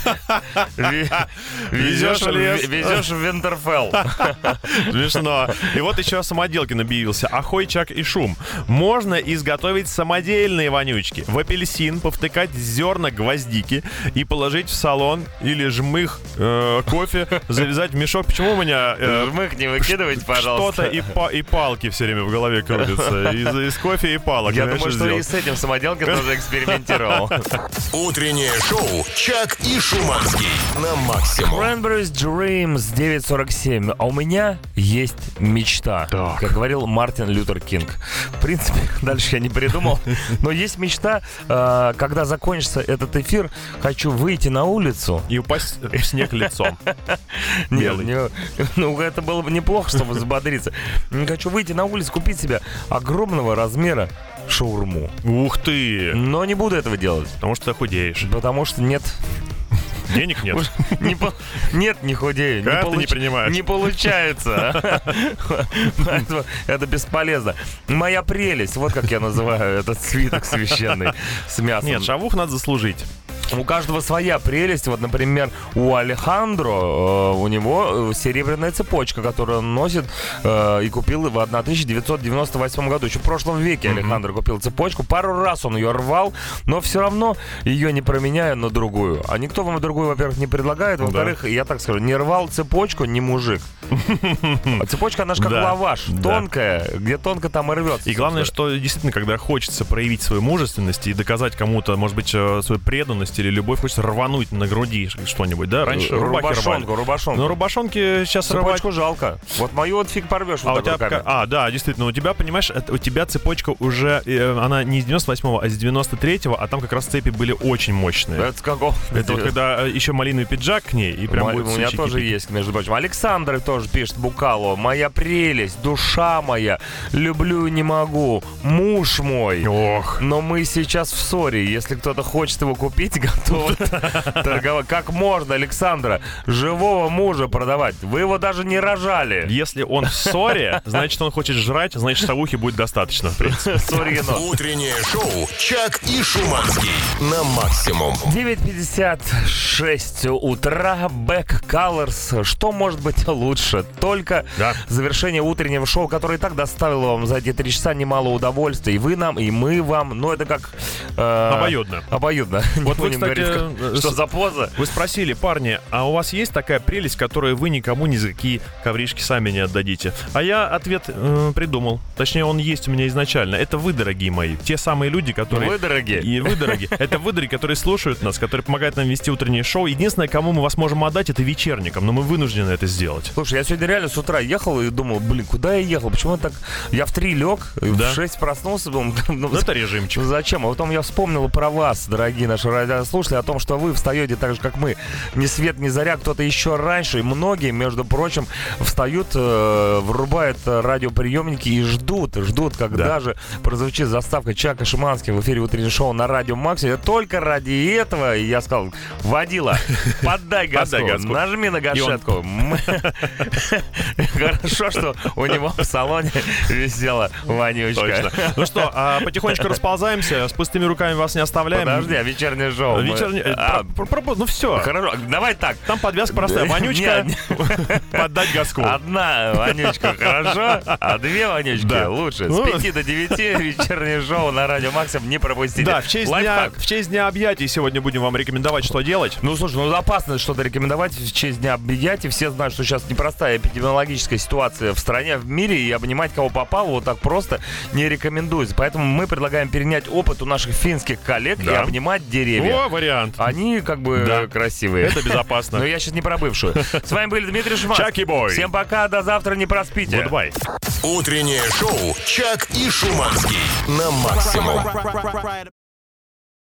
везешь в Винтерфелл. *laughs* Смешно. И вот еще Самоделкин объявился. Ахой, чак и шум. Можно изготовить самодельные вонючки. В апельсин повтыкать зерна гвоздики и положить в салон или жмых э, кофе, завязать в мешок. Почему у меня... э, Жмых не выкидывайте, пожалуйста. Что-то и, па- и палки все время в голове крутятся. *laughs* Из, из кофе и палок. Я думаю, что и с этим самоделкин тоже экспериментировал. Утреннее шоу «Чак и Шуманский» на максимум. Cranberries Dreams 947. А у меня есть мечта. Так. Как говорил Мартин Лютер Кинг. В принципе, *laughs* дальше я не придумал. Но есть мечта, э, когда закончится этот эфир, хочу выйти на улицу. И упасть в снег лицом. *laughs* Нет, Белый. не- ну это было бы неплохо, чтобы взбодриться. Хочу выйти на улицу, купить себе огромного размера шаурму. Ух ты! Но не буду этого делать, Потому что ты худеешь. потому что нет Денег нет. Не по- Нет, не худею. Ты получ- не принимаешь? Не получается. *laughs* Поэтому Это бесполезно. Моя прелесть, вот как я называю этот свиток священный с мясом. Нет, шавух надо заслужить. У каждого своя прелесть. Вот, например, у Алехандро э, у него э, серебряная цепочка, которую он носит э, и купил в 1998 году. Еще в прошлом веке Алехандро купил цепочку. Пару раз он ее рвал, но все равно ее не променяю на другую. А никто вам другую, во-первых, не предлагает. Во-вторых, я так скажу, не рвал цепочку, не мужик. А *laughs* цепочка, она же как Да, лаваш, да. тонкая. Где тонко, там и рвется. И главное, что действительно, когда хочется проявить свою мужественность и доказать кому-то, может быть, свою преданность или любовь, хочется рвануть на груди что-нибудь, да? Раньше. Рубашонку, рубашонку. Но рубашонки сейчас рвать... Цепочку жалко. Вот мою вот фиг порвешь А вот у тебя пока- А, да, действительно, у тебя, понимаешь, это- у тебя цепочка уже, э, она не из 98-го, а из 93-го, а там как раз цепи были очень мощные. Это с какого? Это вот когда э, еще малиновый пиджак к ней, и прям Ма- будет у меня тоже кипеть. есть, между прочим. Александр тоже пишет Букало. Моя прелесть, душа моя, люблю не могу, муж мой. Ох. Но мы сейчас в ссоре. Если кто-то хочет его купить, готов *laughs* торговать. Как можно, Александра, живого мужа продавать? Вы его даже не рожали. Если он в ссоре, значит, он хочет жрать, значит, шавухи будет достаточно, в принципе. *laughs* Сорьено. Утреннее шоу «Чак и Шуманский» на максимум. 9.56 утра, Back Colors. Что может быть лучше? Только Да. завершение утреннего шоу, которое и так доставило вам за эти три часа немало удовольствия. И вы нам, и мы вам. Ну, это как... э, Обоюдно. Обоюдно. *laughs* Вот вы, будем кстати, говорить, э, что с- за поза. Вы спросили, парни, а у вас есть такая прелесть, которую вы никому ни за какие ковришки сами не отдадите? А я ответ э, придумал. Точнее, он есть у меня изначально. Это вы, дорогие мои. Те самые люди, которые... Вы, дорогие. И вы, дорогие. Это вы, дорогие, которые слушают нас, которые помогают нам вести утреннее шоу. Единственное, кому мы вас можем отдать, это вечерникам. Но мы вынуждены это сделать. Слушай, я сегодня реально с утра ехал и думал, блин, куда я ехал? Почему я так... Я в три лег, Да. в шесть проснулся, думал, ну, Ну, это режимчик. Зачем? А потом я вспомнил про вас, дорогие наши радиослушатели, о том, что вы встаете так же, как мы. Ни свет, ни заря, кто-то еще раньше. И многие, между прочим, встают, э, врубают радиоприемники и ждут, ждут, когда Да. же прозвучит заставка Чака Шимански в эфире утреннего шоу на радио Макси. Только ради этого я сказал, водила, поддай *laughs* газку, нажми на гашетку. *laughs* Хорошо, что у него в салоне висела вонючка. Ну что, а потихонечку *laughs* расползаемся. С пустыми руками вас не оставляем. Подожди, а вечернее шоу? Мы- Вечерний... А, про- про- про- Ну все. Хорошо, давай так. Там подвязка простая. Вонючка, *laughs* поддать газку. Одна вонючка хорошо, а две вонючки лучше. С Ну. 5 до 9 вечернее шоу на радио Максим не пропустите. Да, в честь, дня, в честь дня объятий сегодня будем вам рекомендовать, что делать. Ну, слушай, ну опасно что-то рекомендовать в честь Дня объятий. Все знают, что сейчас непростая эпидемиологическая ситуация в стране, в мире, и обнимать кого попало вот так просто не рекомендуется. Поэтому мы предлагаем перенять опыт у наших финских коллег и Да. обнимать деревья. О, вариант. Они как бы Да. красивые. Это безопасно. Но я сейчас не про бывшую. С вами были Дмитрий Шиманский. Чаки бой. Всем пока, до завтра, не проспите. Goodbye. Утреннее шоу «Чак и Шуманский» на максимум.